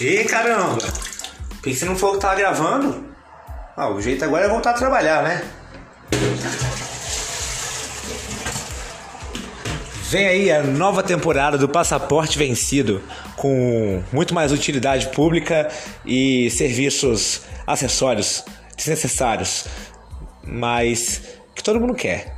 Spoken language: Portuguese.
E caramba! Por que você não falou que tava gravando? Ah, o jeito agora é voltar a trabalhar, né? Vem aí a nova temporada do Passaporte Vencido, com muito mais utilidade pública e serviços acessórios desnecessários, mas que todo mundo quer.